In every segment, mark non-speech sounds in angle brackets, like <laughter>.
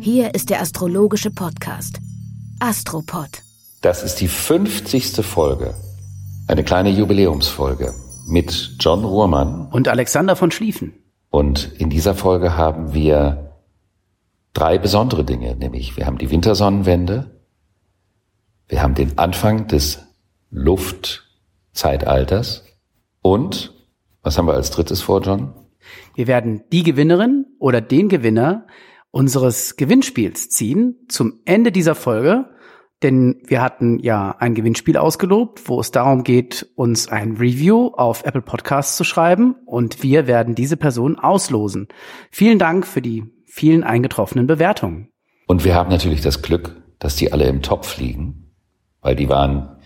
Hier ist der astrologische Podcast Astropod. Das ist die 50. Folge. Eine kleine Jubiläumsfolge mit John Ruhrmann. Und Alexander von Schlieffen. Und in dieser Folge haben wir drei besondere Dinge, nämlich wir haben die Wintersonnenwende, wir haben den Anfang des Luftzeitalters und was haben wir als drittes vor, John? Wir werden die Gewinnerin oder den Gewinner unseres Gewinnspiels ziehen zum Ende dieser Folge, denn wir hatten ja ein Gewinnspiel ausgelobt, wo es darum geht, uns ein Review auf Apple Podcasts zu schreiben und wir werden diese Person auslosen. Vielen Dank für die vielen eingetroffenen Bewertungen. Und wir haben natürlich das Glück, dass die alle im Topf liegen, weil die waren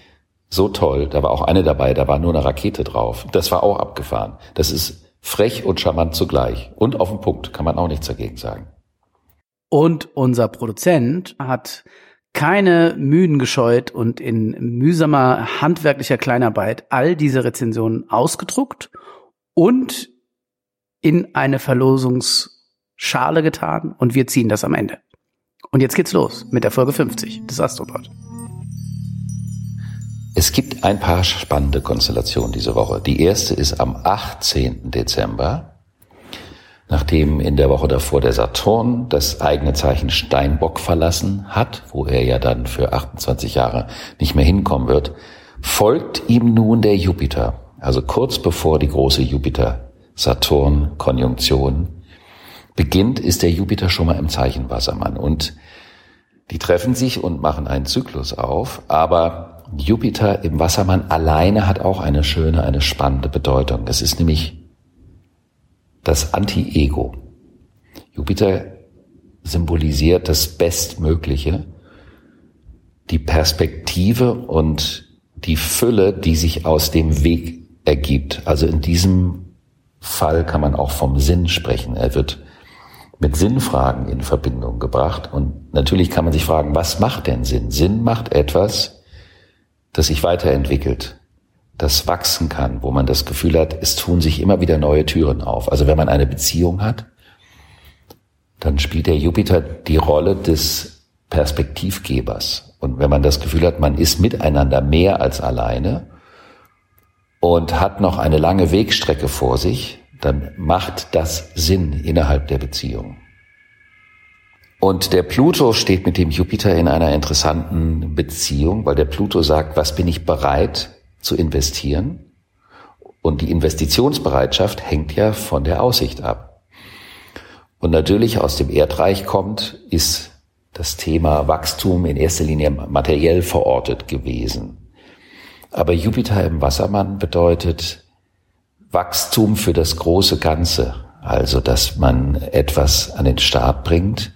so toll. Da war auch eine dabei, da war nur eine Rakete drauf. Das war auch abgefahren. Das ist frech und charmant zugleich. Und auf den Punkt, kann man auch nichts dagegen sagen. Und unser Produzent hat keine Mühen gescheut und in mühsamer handwerklicher Kleinarbeit all diese Rezensionen ausgedruckt und in eine Verlosungsschale getan und wir ziehen das am Ende. Und jetzt geht's los mit der Folge 50 des Astropod. Es gibt ein paar spannende Konstellationen diese Woche. Die erste ist am 18. Dezember, nachdem in der Woche davor der Saturn das eigene Zeichen Steinbock verlassen hat, wo er ja dann für 28 Jahre nicht mehr hinkommen wird, folgt ihm nun der Jupiter. Also kurz bevor die große Jupiter-Saturn-Konjunktion beginnt, ist der Jupiter schon mal im Zeichen Wassermann. Und die treffen sich und machen einen Zyklus auf, aber Jupiter im Wassermann alleine hat auch eine schöne, eine spannende Bedeutung. Es ist nämlich das Anti-Ego. Jupiter symbolisiert das Bestmögliche, die Perspektive und die Fülle, die sich aus dem Weg ergibt. Also in diesem Fall kann man auch vom Sinn sprechen. Er wird mit Sinnfragen in Verbindung gebracht. Und natürlich kann man sich fragen, was macht denn Sinn? Sinn macht etwas, das sich weiterentwickelt, das wachsen kann, wo man das Gefühl hat, es tun sich immer wieder neue Türen auf. Also wenn man eine Beziehung hat, dann spielt der Jupiter die Rolle des Perspektivgebers. Und wenn man das Gefühl hat, man ist miteinander mehr als alleine und hat noch eine lange Wegstrecke vor sich, dann macht das Sinn innerhalb der Beziehung. Und der Pluto steht mit dem Jupiter in einer interessanten Beziehung, weil der Pluto sagt, was bin ich bereit zu investieren? Und die Investitionsbereitschaft hängt ja von der Aussicht ab. Und natürlich aus dem Erdreich kommt, ist das Thema Wachstum in erster Linie materiell verortet gewesen. Aber Jupiter im Wassermann bedeutet Wachstum für das große Ganze. Also, dass man etwas an den Start bringt,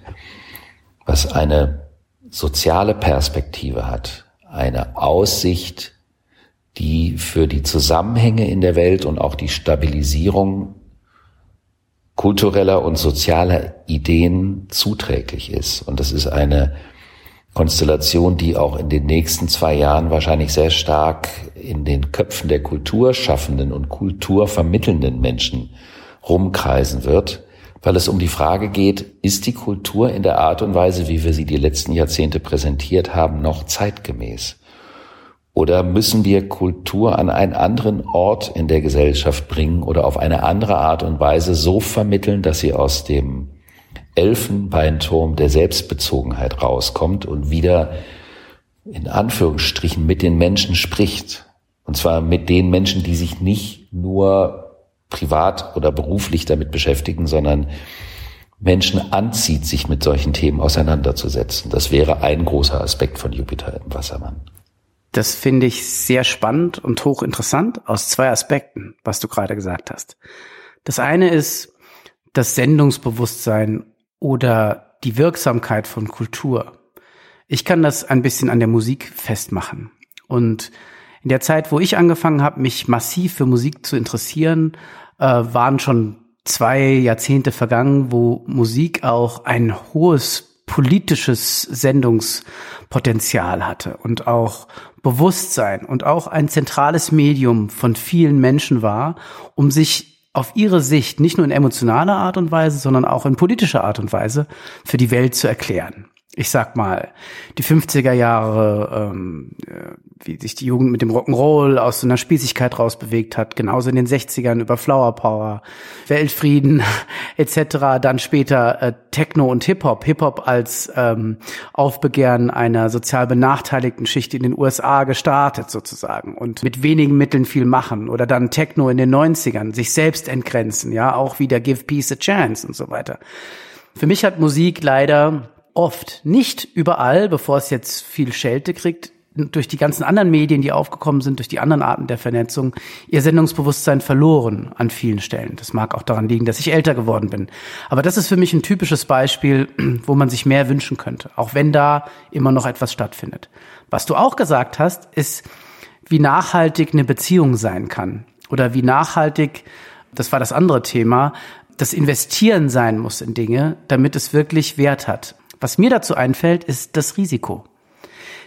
was eine soziale Perspektive hat, eine Aussicht, die für die Zusammenhänge in der Welt und auch die Stabilisierung kultureller und sozialer Ideen zuträglich ist. Und das ist eine Konstellation, die auch in den nächsten zwei Jahren wahrscheinlich sehr stark in den Köpfen der Kulturschaffenden und Kulturvermittelnden Menschen rumkreisen wird weil es um die Frage geht, ist die Kultur in der Art und Weise, wie wir sie die letzten Jahrzehnte präsentiert haben, noch zeitgemäß? Oder müssen wir Kultur an einen anderen Ort in der Gesellschaft bringen oder auf eine andere Art und Weise so vermitteln, dass sie aus dem Elfenbeinturm der Selbstbezogenheit rauskommt und wieder in Anführungsstrichen mit den Menschen spricht. Und zwar mit den Menschen, die sich nicht nur privat oder beruflich damit beschäftigen, sondern Menschen anzieht, sich mit solchen Themen auseinanderzusetzen. Das wäre ein großer Aspekt von Jupiter im Wassermann. Das finde ich sehr spannend und hochinteressant aus zwei Aspekten, was du gerade gesagt hast. Das eine ist das Sendungsbewusstsein oder die Wirksamkeit von Kultur. Ich kann das ein bisschen an der Musik festmachen. Und in der Zeit, wo ich angefangen habe, mich massiv für Musik zu interessieren, äh, waren schon zwei Jahrzehnte vergangen, wo Musik auch ein hohes politisches Sendungspotenzial hatte und auch Bewusstsein und auch ein zentrales Medium von vielen Menschen war, um sich auf ihre Sicht nicht nur in emotionaler Art und Weise, sondern auch in politischer Art und Weise für die Welt zu erklären ich sag mal, die 50er Jahre, ähm, äh, wie sich die Jugend mit dem Rock'n'Roll aus so einer Spießigkeit rausbewegt hat, genauso in den 60ern über Flower Power, Weltfrieden <laughs> etc., dann später äh, Techno und Hip-Hop, Hip-Hop als ähm, Aufbegehren einer sozial benachteiligten Schicht in den USA gestartet sozusagen und mit wenigen Mitteln viel machen oder dann Techno in den 90ern, sich selbst entgrenzen, ja, auch wieder Give Peace a Chance und so weiter. Für mich hat Musik leider oft, nicht überall, bevor es jetzt viel Schelte kriegt, durch die ganzen anderen Medien, die aufgekommen sind, durch die anderen Arten der Vernetzung, ihr Sendungsbewusstsein verloren an vielen Stellen. Das mag auch daran liegen, dass ich älter geworden bin. Aber das ist für mich ein typisches Beispiel, <clears throat> wo man sich mehr wünschen könnte, auch wenn da immer noch etwas stattfindet. Was du auch gesagt hast, ist, wie nachhaltig eine Beziehung sein kann oder wie nachhaltig, das war das andere Thema, das Investieren sein muss in Dinge, damit es wirklich Wert hat. Was mir dazu einfällt, ist das Risiko.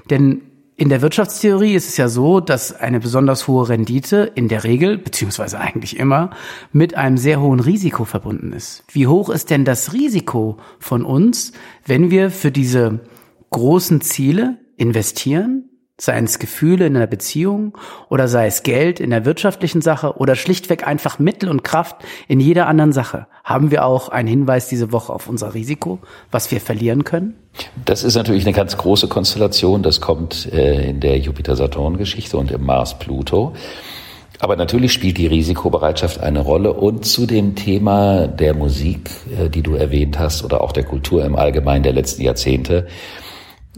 Denn in der Wirtschaftstheorie ist es ja so, dass eine besonders hohe Rendite in der Regel, beziehungsweise eigentlich immer, mit einem sehr hohen Risiko verbunden ist. Wie hoch ist denn das Risiko von uns, wenn wir für diese großen Ziele investieren Seien es Gefühle in einer Beziehung oder sei es Geld in der wirtschaftlichen Sache oder schlichtweg einfach Mittel und Kraft in jeder anderen Sache. Haben wir auch einen Hinweis diese Woche auf unser Risiko, was wir verlieren können? Das ist natürlich eine ganz große Konstellation. Das kommt äh, in der Jupiter-Saturn-Geschichte und im Mars-Pluto. Aber natürlich spielt die Risikobereitschaft eine Rolle und zu dem Thema der Musik, äh, die du erwähnt hast, oder auch der Kultur im Allgemeinen der letzten Jahrzehnte,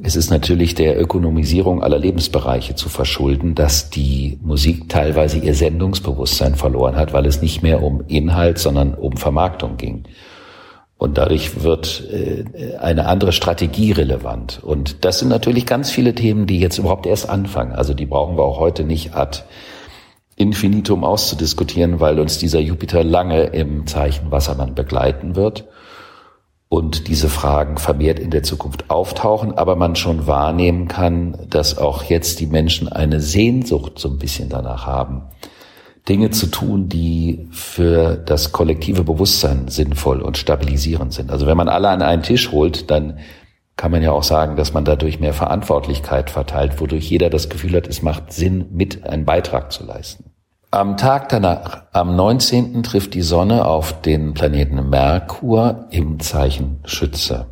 es ist natürlich der Ökonomisierung aller Lebensbereiche zu verschulden, dass die Musik teilweise ihr Sendungsbewusstsein verloren hat, weil es nicht mehr um Inhalt, sondern um Vermarktung ging. Und dadurch wird äh, eine andere Strategie relevant. Und das sind natürlich ganz viele Themen, die jetzt überhaupt erst anfangen. Also die brauchen wir auch heute nicht ad infinitum auszudiskutieren, weil uns dieser Jupiter lange im Zeichen Wassermann begleiten wird und diese Fragen vermehrt in der Zukunft auftauchen, aber man schon wahrnehmen kann, dass auch jetzt die Menschen eine Sehnsucht so ein bisschen danach haben, Dinge zu tun, die für das kollektive Bewusstsein sinnvoll und stabilisierend sind. Also wenn man alle an einen Tisch holt, dann kann man ja auch sagen, dass man dadurch mehr Verantwortlichkeit verteilt, wodurch jeder das Gefühl hat, es macht Sinn, mit einen Beitrag zu leisten. Am Tag danach, am 19. trifft die Sonne auf den Planeten Merkur im Zeichen Schütze.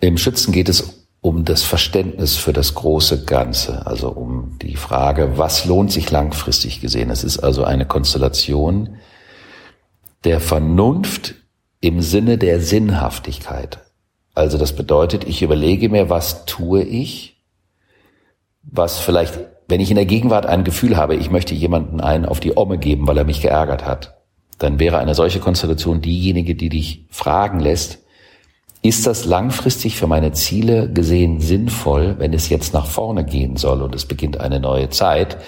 Im Schützen geht es um das Verständnis für das große Ganze, also um die Frage, was lohnt sich langfristig gesehen. Es ist also eine Konstellation der Vernunft im Sinne der Sinnhaftigkeit. Also das bedeutet, ich überlege mir, was tue ich, was vielleicht wenn ich in der Gegenwart ein Gefühl habe, ich möchte jemanden einen auf die Omme geben, weil er mich geärgert hat, dann wäre eine solche Konstellation diejenige, die dich fragen lässt, ist das langfristig für meine Ziele gesehen sinnvoll, wenn es jetzt nach vorne gehen soll und es beginnt eine neue Zeit,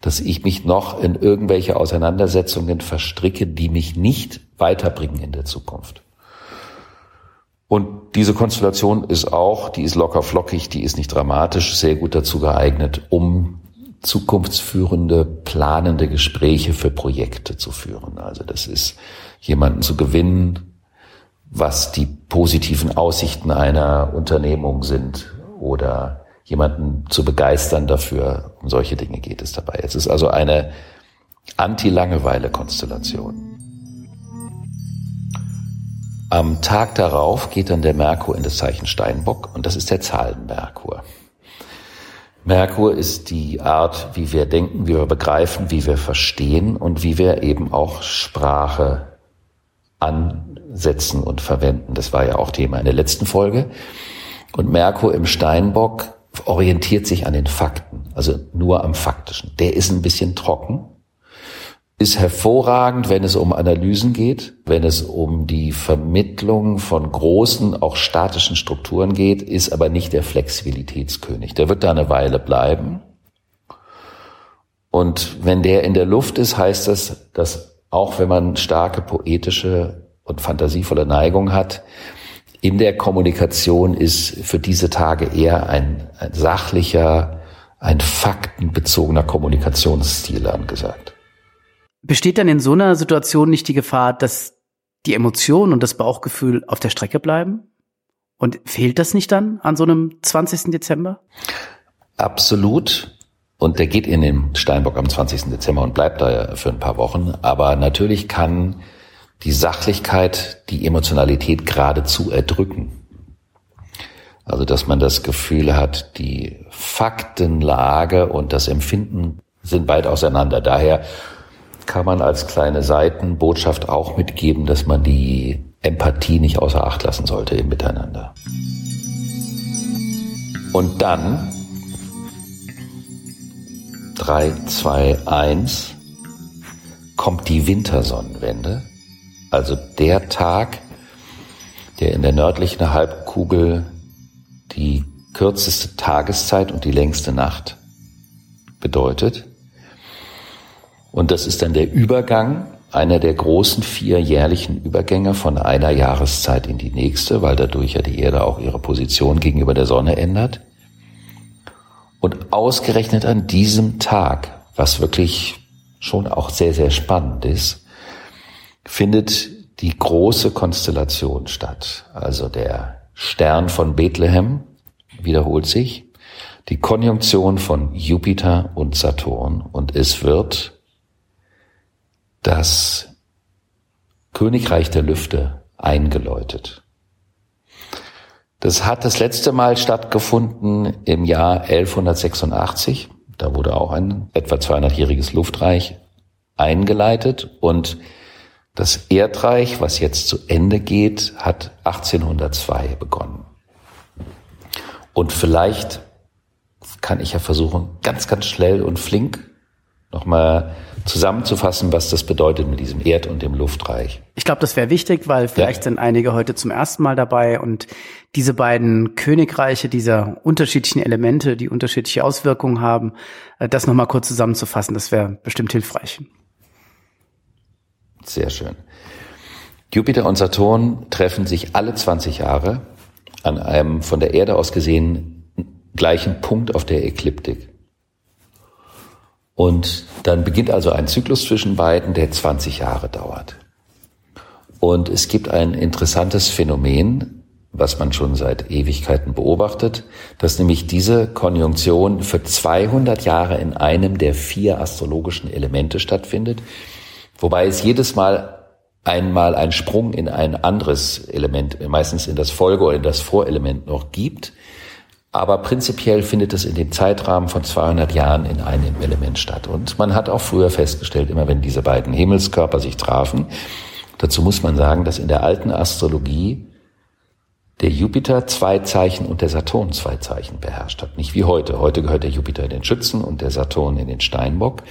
dass ich mich noch in irgendwelche Auseinandersetzungen verstricke, die mich nicht weiterbringen in der Zukunft? Und diese Konstellation ist auch, die ist locker flockig, die ist nicht dramatisch, sehr gut dazu geeignet, um zukunftsführende, planende Gespräche für Projekte zu führen. Also das ist jemanden zu gewinnen, was die positiven Aussichten einer Unternehmung sind oder jemanden zu begeistern dafür. Um solche Dinge geht es dabei. Es ist also eine Anti-Langeweile-Konstellation. Am Tag darauf geht dann der Merkur in das Zeichen Steinbock und das ist der Zahlenmerkur. Merkur ist die Art, wie wir denken, wie wir begreifen, wie wir verstehen und wie wir eben auch Sprache ansetzen und verwenden. Das war ja auch Thema in der letzten Folge. Und Merkur im Steinbock orientiert sich an den Fakten, also nur am Faktischen. Der ist ein bisschen trocken, ist hervorragend, wenn es um Analysen geht, wenn es um die Vermittlung von großen, auch statischen Strukturen geht, ist aber nicht der Flexibilitätskönig. Der wird da eine Weile bleiben. Und wenn der in der Luft ist, heißt das, dass auch wenn man starke poetische und fantasievolle Neigung hat, in der Kommunikation ist für diese Tage eher ein, ein sachlicher, ein faktenbezogener Kommunikationsstil angesagt. Besteht dann in so einer Situation nicht die Gefahr, dass die Emotionen und das Bauchgefühl auf der Strecke bleiben? Und fehlt das nicht dann an so einem 20. Dezember? Absolut. Und der geht in den Steinbock am 20. Dezember und bleibt da für ein paar Wochen. Aber natürlich kann die Sachlichkeit die Emotionalität geradezu erdrücken. Also, dass man das Gefühl hat, die Faktenlage und das Empfinden sind weit auseinander. Daher kann man als kleine Seitenbotschaft auch mitgeben, dass man die Empathie nicht außer Acht lassen sollte im Miteinander. Und dann 3, 2, 1 kommt die Wintersonnenwende, also der Tag, der in der nördlichen Halbkugel die kürzeste Tageszeit und die längste Nacht bedeutet. Und das ist dann der Übergang, einer der großen vier jährlichen Übergänge von einer Jahreszeit in die nächste, weil dadurch ja die Erde auch ihre Position gegenüber der Sonne ändert. Und ausgerechnet an diesem Tag, was wirklich schon auch sehr, sehr spannend ist, findet die große Konstellation statt. Also der Stern von Bethlehem wiederholt sich, die Konjunktion von Jupiter und Saturn und es wird das Königreich der Lüfte eingeläutet. Das hat das letzte Mal stattgefunden im Jahr 1186. Da wurde auch ein etwa 200-jähriges Luftreich eingeleitet und das Erdreich, was jetzt zu Ende geht, hat 1802 begonnen. Und vielleicht kann ich ja versuchen, ganz, ganz schnell und flink nochmal zusammenzufassen, was das bedeutet mit diesem Erd- und dem Luftreich. Ich glaube, das wäre wichtig, weil vielleicht ja. sind einige heute zum ersten Mal dabei und diese beiden Königreiche dieser unterschiedlichen Elemente, die unterschiedliche Auswirkungen haben, äh, das nochmal kurz zusammenzufassen, das wäre bestimmt hilfreich. Sehr schön. Jupiter und Saturn treffen sich alle 20 Jahre an einem von der Erde aus gesehen gleichen Punkt auf der Ekliptik. Und dann beginnt also ein Zyklus zwischen beiden, der 20 Jahre dauert. Und es gibt ein interessantes Phänomen, was man schon seit Ewigkeiten beobachtet, dass nämlich diese Konjunktion für 200 Jahre in einem der vier astrologischen Elemente stattfindet, wobei es jedes Mal einmal einen Sprung in ein anderes Element, meistens in das Folge- oder in das Vorelement noch gibt. Aber prinzipiell findet es in dem Zeitrahmen von 200 Jahren in einem Element statt. Und man hat auch früher festgestellt, immer wenn diese beiden Himmelskörper sich trafen, dazu muss man sagen, dass in der alten Astrologie der Jupiter zwei Zeichen und der Saturn zwei Zeichen beherrscht hat. Nicht wie heute. Heute gehört der Jupiter in den Schützen und der Saturn in den Steinbock.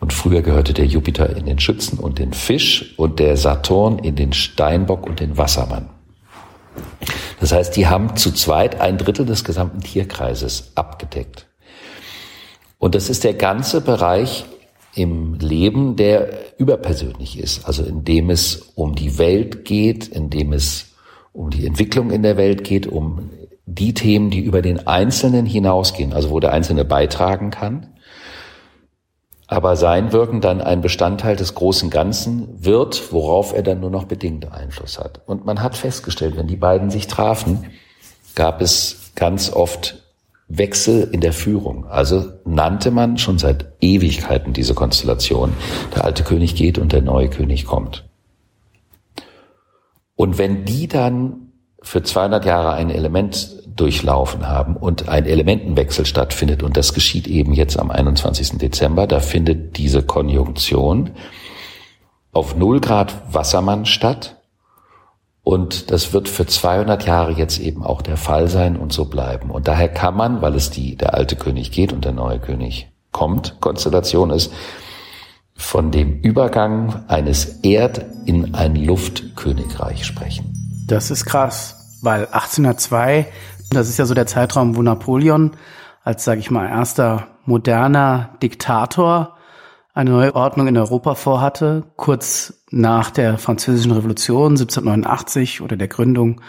Und früher gehörte der Jupiter in den Schützen und den Fisch und der Saturn in den Steinbock und den Wassermann. Das heißt, die haben zu zweit ein Drittel des gesamten Tierkreises abgedeckt. Und das ist der ganze Bereich im Leben, der überpersönlich ist, also in dem es um die Welt geht, in dem es um die Entwicklung in der Welt geht, um die Themen, die über den Einzelnen hinausgehen, also wo der Einzelne beitragen kann aber sein Wirken dann ein Bestandteil des großen Ganzen wird, worauf er dann nur noch bedingt Einfluss hat. Und man hat festgestellt, wenn die beiden sich trafen, gab es ganz oft Wechsel in der Führung. Also nannte man schon seit Ewigkeiten diese Konstellation. Der alte König geht und der neue König kommt. Und wenn die dann für 200 Jahre ein Element durchlaufen haben und ein Elementenwechsel stattfindet. Und das geschieht eben jetzt am 21. Dezember. Da findet diese Konjunktion auf 0 Grad Wassermann statt. Und das wird für 200 Jahre jetzt eben auch der Fall sein und so bleiben. Und daher kann man, weil es die, der alte König geht und der neue König kommt, Konstellation ist, von dem Übergang eines Erd- in ein Luftkönigreich sprechen. Das ist krass, weil 1802, das ist ja so der Zeitraum, wo Napoleon als, sage ich mal, erster moderner Diktator eine neue Ordnung in Europa vorhatte, kurz nach der Französischen Revolution 1789 oder der Gründung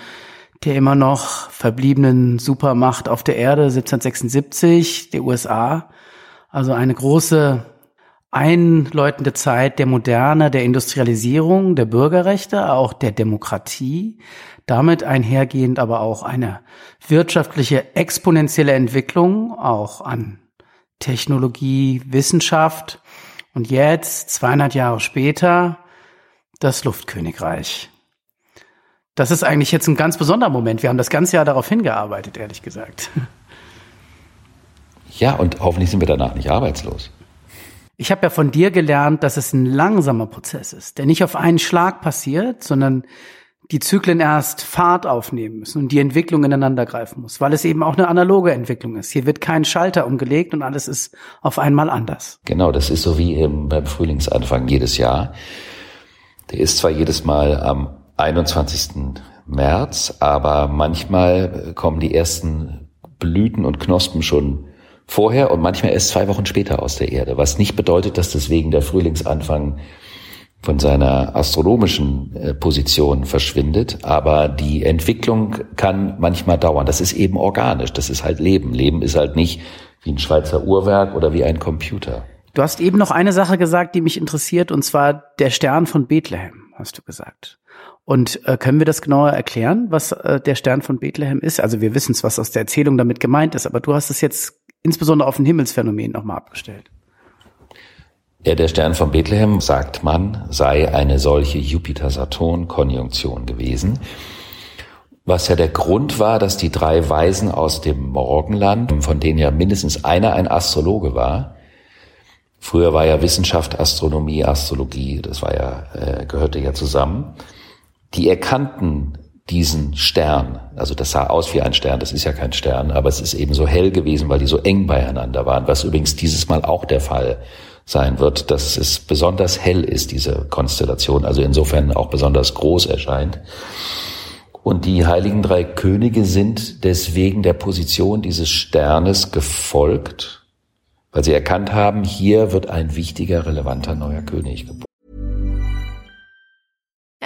der immer noch verbliebenen Supermacht auf der Erde 1776, der USA. Also eine große einläutende Zeit der Moderne, der Industrialisierung, der Bürgerrechte, auch der Demokratie. Damit einhergehend aber auch eine wirtschaftliche exponentielle Entwicklung, auch an Technologie, Wissenschaft und jetzt, 200 Jahre später, das Luftkönigreich. Das ist eigentlich jetzt ein ganz besonderer Moment. Wir haben das ganze Jahr darauf hingearbeitet, ehrlich gesagt. Ja, und hoffentlich sind wir danach nicht arbeitslos. Ich habe ja von dir gelernt, dass es ein langsamer Prozess ist, der nicht auf einen Schlag passiert, sondern die Zyklen erst Fahrt aufnehmen müssen und die Entwicklung ineinander greifen muss, weil es eben auch eine analoge Entwicklung ist. Hier wird kein Schalter umgelegt und alles ist auf einmal anders. Genau, das ist so wie im, beim Frühlingsanfang jedes Jahr. Der ist zwar jedes Mal am 21. März, aber manchmal kommen die ersten Blüten und Knospen schon vorher und manchmal erst zwei Wochen später aus der Erde, was nicht bedeutet, dass deswegen der Frühlingsanfang von seiner astronomischen äh, Position verschwindet, aber die Entwicklung kann manchmal dauern. Das ist eben organisch, das ist halt Leben. Leben ist halt nicht wie ein Schweizer Uhrwerk oder wie ein Computer. Du hast eben noch eine Sache gesagt, die mich interessiert, und zwar der Stern von Bethlehem, hast du gesagt. Und äh, können wir das genauer erklären, was äh, der Stern von Bethlehem ist? Also wir wissen es, was aus der Erzählung damit gemeint ist, aber du hast es jetzt insbesondere auf ein Himmelsphänomen nochmal abgestellt. Ja, der Stern von Bethlehem, sagt man, sei eine solche Jupiter-Saturn-Konjunktion gewesen. Was ja der Grund war, dass die drei Weisen aus dem Morgenland, von denen ja mindestens einer ein Astrologe war, früher war ja Wissenschaft, Astronomie, Astrologie, das war ja, äh, gehörte ja zusammen, die erkannten diesen Stern, also das sah aus wie ein Stern, das ist ja kein Stern, aber es ist eben so hell gewesen, weil die so eng beieinander waren, was übrigens dieses Mal auch der Fall sein wird, dass es besonders hell ist, diese Konstellation, also insofern auch besonders groß erscheint. Und die heiligen drei Könige sind deswegen der Position dieses Sternes gefolgt, weil sie erkannt haben, hier wird ein wichtiger, relevanter neuer König geboren.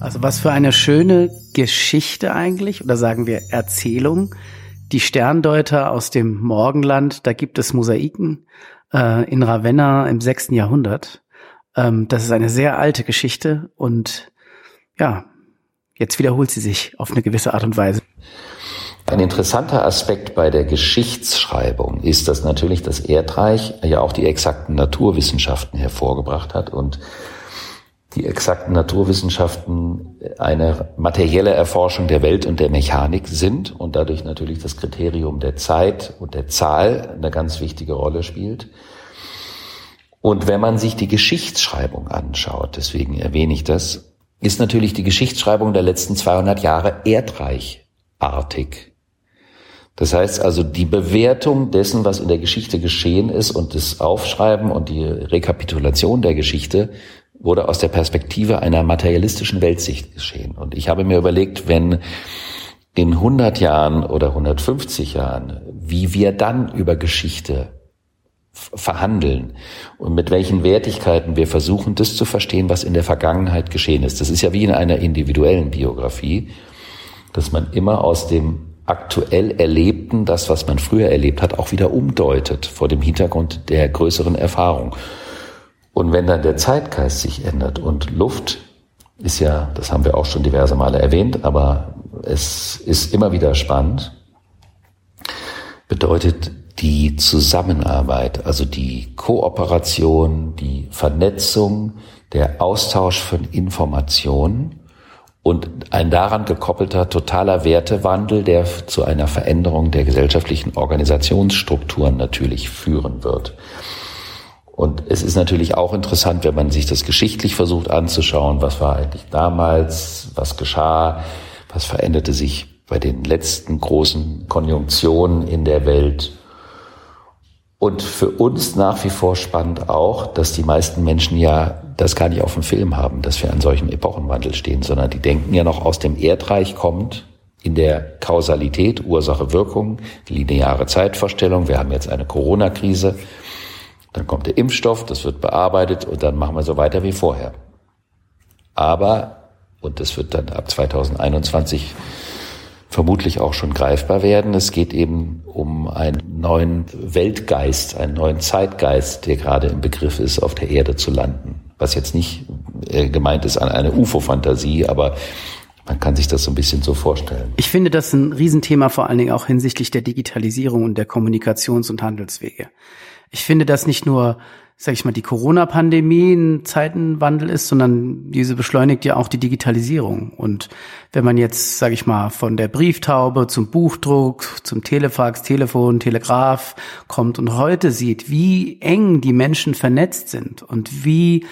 Also was für eine schöne Geschichte eigentlich, oder sagen wir Erzählung. Die Sterndeuter aus dem Morgenland, da gibt es Mosaiken äh, in Ravenna im sechsten Jahrhundert. Ähm, das ist eine sehr alte Geschichte und ja, jetzt wiederholt sie sich auf eine gewisse Art und Weise. Ein interessanter Aspekt bei der Geschichtsschreibung ist, dass natürlich das Erdreich ja auch die exakten Naturwissenschaften hervorgebracht hat und die exakten Naturwissenschaften eine materielle Erforschung der Welt und der Mechanik sind und dadurch natürlich das Kriterium der Zeit und der Zahl eine ganz wichtige Rolle spielt. Und wenn man sich die Geschichtsschreibung anschaut, deswegen erwähne ich das, ist natürlich die Geschichtsschreibung der letzten 200 Jahre erdreichartig. Das heißt also, die Bewertung dessen, was in der Geschichte geschehen ist und das Aufschreiben und die Rekapitulation der Geschichte wurde aus der Perspektive einer materialistischen Weltsicht geschehen. Und ich habe mir überlegt, wenn in 100 Jahren oder 150 Jahren, wie wir dann über Geschichte verhandeln und mit welchen Wertigkeiten wir versuchen, das zu verstehen, was in der Vergangenheit geschehen ist. Das ist ja wie in einer individuellen Biografie. dass man immer aus dem aktuell Erlebten, das, was man früher erlebt hat, auch wieder umdeutet vor dem Hintergrund der größeren Erfahrung. Und wenn dann der Zeitgeist sich ändert und Luft ist ja, das haben wir auch schon diverse Male erwähnt, aber es ist immer wieder spannend, bedeutet die Zusammenarbeit, also die Kooperation, die Vernetzung, der Austausch von Informationen und ein daran gekoppelter totaler Wertewandel, der zu einer Veränderung der gesellschaftlichen Organisationsstrukturen natürlich führen wird. Und es ist natürlich auch interessant, wenn man sich das geschichtlich versucht anzuschauen, was war eigentlich damals, was geschah, was veränderte sich bei den letzten großen Konjunktionen in der Welt. Und für uns nach wie vor spannend auch, dass die meisten Menschen ja das gar nicht auf dem Film haben, dass wir an solchem Epochenwandel stehen, sondern die denken ja noch aus dem Erdreich kommt, in der Kausalität, Ursache, Wirkung, lineare Zeitvorstellung. Wir haben jetzt eine Corona-Krise. Dann kommt der Impfstoff, das wird bearbeitet und dann machen wir so weiter wie vorher. Aber, und das wird dann ab 2021 vermutlich auch schon greifbar werden. Es geht eben um einen neuen Weltgeist, einen neuen Zeitgeist, der gerade im Begriff ist, auf der Erde zu landen. Was jetzt nicht äh, gemeint ist an eine UFO-Fantasie, aber man kann sich das so ein bisschen so vorstellen. Ich finde das ein Riesenthema, vor allen Dingen auch hinsichtlich der Digitalisierung und der Kommunikations- und Handelswege. Ich finde das nicht nur sag ich mal, die Corona-Pandemie ein Zeitenwandel ist, sondern diese beschleunigt ja auch die Digitalisierung. Und wenn man jetzt, sag ich mal, von der Brieftaube zum Buchdruck, zum Telefax, Telefon, Telegraph kommt und heute sieht, wie eng die Menschen vernetzt sind und wie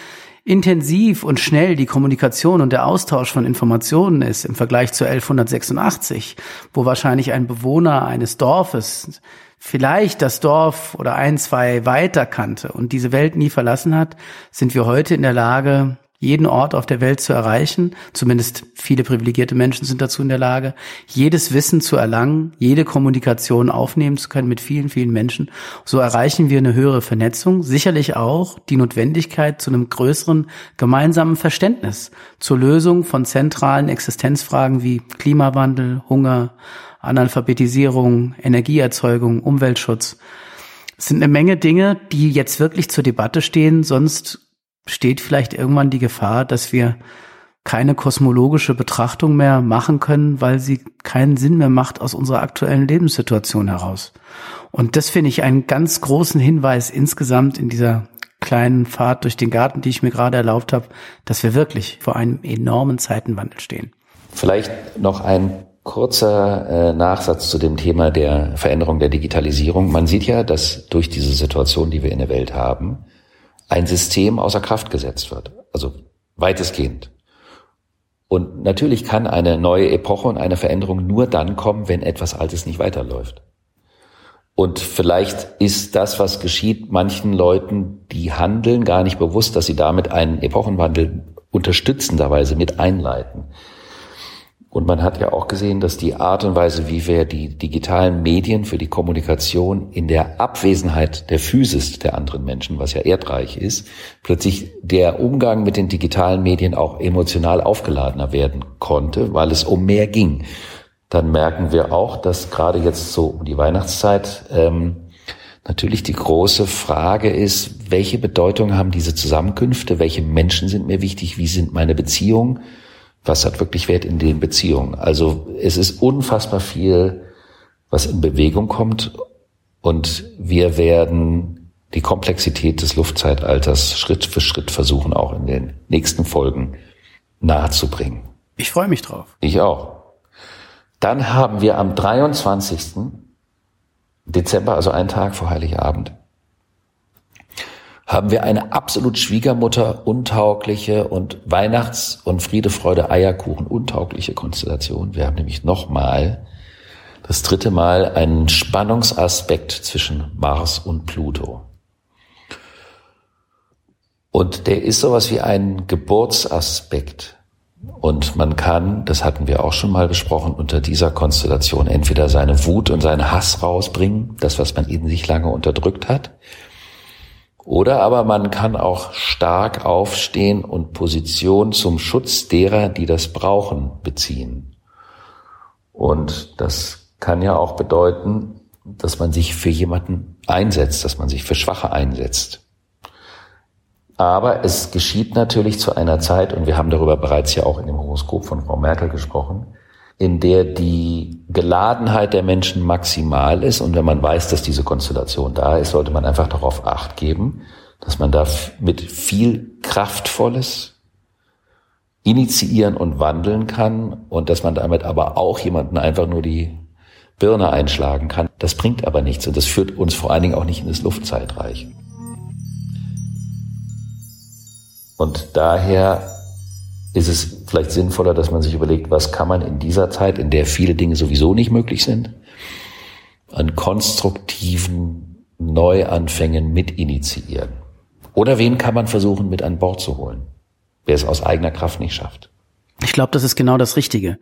intensiv und schnell die Kommunikation und der Austausch von Informationen ist im Vergleich zu 1186, wo wahrscheinlich ein Bewohner eines Dorfes vielleicht das Dorf oder ein, zwei weiter kannte und diese Welt nie verlassen hat, sind wir heute in der Lage, jeden Ort auf der Welt zu erreichen. Zumindest viele privilegierte Menschen sind dazu in der Lage, jedes Wissen zu erlangen, jede Kommunikation aufnehmen zu können mit vielen, vielen Menschen. So erreichen wir eine höhere Vernetzung, sicherlich auch die Notwendigkeit zu einem größeren gemeinsamen Verständnis zur Lösung von zentralen Existenzfragen wie Klimawandel, Hunger, Analphabetisierung, Energieerzeugung, Umweltschutz. Es sind eine Menge Dinge, die jetzt wirklich zur Debatte stehen. Sonst steht vielleicht irgendwann die Gefahr, dass wir keine kosmologische Betrachtung mehr machen können, weil sie keinen Sinn mehr macht aus unserer aktuellen Lebenssituation heraus. Und das finde ich einen ganz großen Hinweis insgesamt in dieser kleinen Fahrt durch den Garten, die ich mir gerade erlaubt habe, dass wir wirklich vor einem enormen Zeitenwandel stehen. Vielleicht noch ein kurzer äh, Nachsatz zu dem Thema der Veränderung der Digitalisierung. Man sieht ja, dass durch diese Situation, die wir in der Welt haben, ein System außer Kraft gesetzt wird. Also weitestgehend. Und natürlich kann eine neue Epoche und eine Veränderung nur dann kommen, wenn etwas Altes nicht weiterläuft. Und vielleicht ist das, was geschieht, manchen Leuten, die handeln, gar nicht bewusst, dass sie damit einen Epochenwandel unterstützenderweise mit einleiten. Und man hat ja auch gesehen, dass die Art und Weise, wie wir die digitalen Medien für die Kommunikation in der Abwesenheit der Physis der anderen Menschen, was ja erdreich ist, plötzlich der Umgang mit den digitalen Medien auch emotional aufgeladener werden konnte, weil es um mehr ging. Dann merken wir auch, dass gerade jetzt so um die Weihnachtszeit ähm, natürlich die große Frage ist, welche Bedeutung haben diese Zusammenkünfte, welche Menschen sind mir wichtig, wie sind meine Beziehungen was hat wirklich Wert in den Beziehungen. Also es ist unfassbar viel, was in Bewegung kommt und wir werden die Komplexität des Luftzeitalters Schritt für Schritt versuchen, auch in den nächsten Folgen nahezubringen. Ich freue mich drauf. Ich auch. Dann haben wir am 23. Dezember, also einen Tag vor Heiligabend, haben wir eine absolut Schwiegermutter untaugliche und Weihnachts- und Friede, Freude, Eierkuchen untaugliche Konstellation. Wir haben nämlich nochmal das dritte Mal einen Spannungsaspekt zwischen Mars und Pluto. Und der ist sowas wie ein Geburtsaspekt. Und man kann, das hatten wir auch schon mal besprochen, unter dieser Konstellation entweder seine Wut und seinen Hass rausbringen, das, was man in sich lange unterdrückt hat, oder aber man kann auch stark aufstehen und Position zum Schutz derer, die das brauchen, beziehen. Und das kann ja auch bedeuten, dass man sich für jemanden einsetzt, dass man sich für Schwache einsetzt. Aber es geschieht natürlich zu einer Zeit, und wir haben darüber bereits ja auch in dem Horoskop von Frau Merkel gesprochen, in der die Geladenheit der Menschen maximal ist. Und wenn man weiß, dass diese Konstellation da ist, sollte man einfach darauf acht geben, dass man da mit viel Kraftvolles initiieren und wandeln kann und dass man damit aber auch jemanden einfach nur die Birne einschlagen kann. Das bringt aber nichts und das führt uns vor allen Dingen auch nicht in das Luftzeitreich. Und daher ist es vielleicht sinnvoller, dass man sich überlegt, was kann man in dieser Zeit, in der viele Dinge sowieso nicht möglich sind, an konstruktiven Neuanfängen mit initiieren. Oder wen kann man versuchen mit an Bord zu holen, wer es aus eigener Kraft nicht schafft. Ich glaube, das ist genau das Richtige,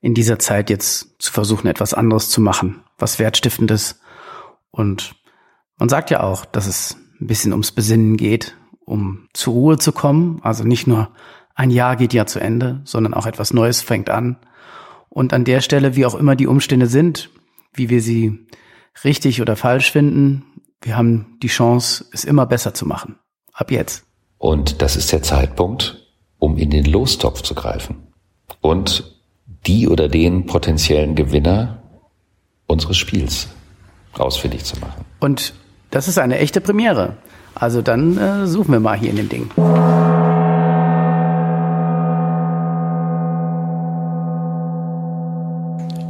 in dieser Zeit jetzt zu versuchen, etwas anderes zu machen, was wertstiftendes. Und man sagt ja auch, dass es ein bisschen ums Besinnen geht, um zur Ruhe zu kommen. Also nicht nur ein Jahr geht ja zu Ende, sondern auch etwas Neues fängt an. Und an der Stelle, wie auch immer die Umstände sind, wie wir sie richtig oder falsch finden, wir haben die Chance, es immer besser zu machen. Ab jetzt. Und das ist der Zeitpunkt, um in den Lostopf zu greifen und die oder den potenziellen Gewinner unseres Spiels ausfindig zu machen. Und das ist eine echte Premiere. Also dann äh, suchen wir mal hier in dem Ding.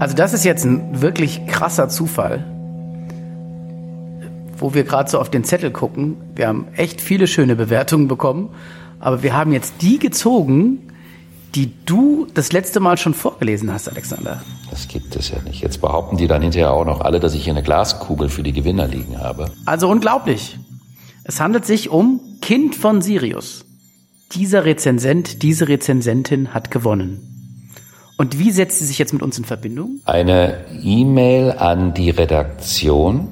Also das ist jetzt ein wirklich krasser Zufall, wo wir gerade so auf den Zettel gucken. Wir haben echt viele schöne Bewertungen bekommen, aber wir haben jetzt die gezogen, die du das letzte Mal schon vorgelesen hast, Alexander. Das gibt es ja nicht. Jetzt behaupten die dann hinterher auch noch alle, dass ich hier eine Glaskugel für die Gewinner liegen habe. Also unglaublich. Es handelt sich um Kind von Sirius. Dieser Rezensent, diese Rezensentin hat gewonnen. Und wie setzt sie sich jetzt mit uns in Verbindung? Eine E-Mail an die Redaktion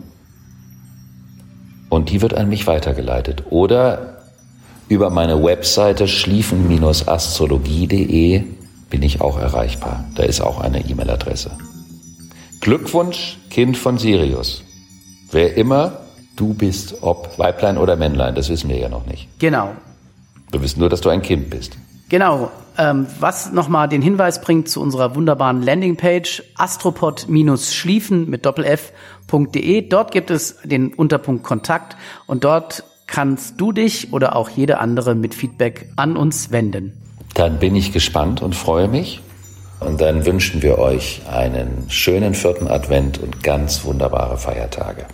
und die wird an mich weitergeleitet. Oder über meine Webseite schliefen-astrologie.de bin ich auch erreichbar. Da ist auch eine E-Mail-Adresse. Glückwunsch, Kind von Sirius. Wer immer du bist, ob Weiblein oder Männlein, das wissen wir ja noch nicht. Genau. Wir wissen nur, dass du ein Kind bist. Genau. Ähm, was nochmal den Hinweis bringt zu unserer wunderbaren Landingpage astropod-schliefen mit doppelf.de. Dort gibt es den Unterpunkt Kontakt und dort kannst du dich oder auch jede andere mit Feedback an uns wenden. Dann bin ich gespannt und freue mich. Und dann wünschen wir euch einen schönen vierten Advent und ganz wunderbare Feiertage.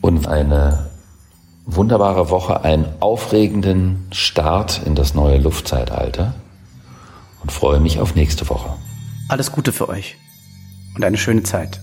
Und eine wunderbare Woche, einen aufregenden Start in das neue Luftzeitalter. Und freue mich auf nächste Woche. Alles Gute für euch und eine schöne Zeit.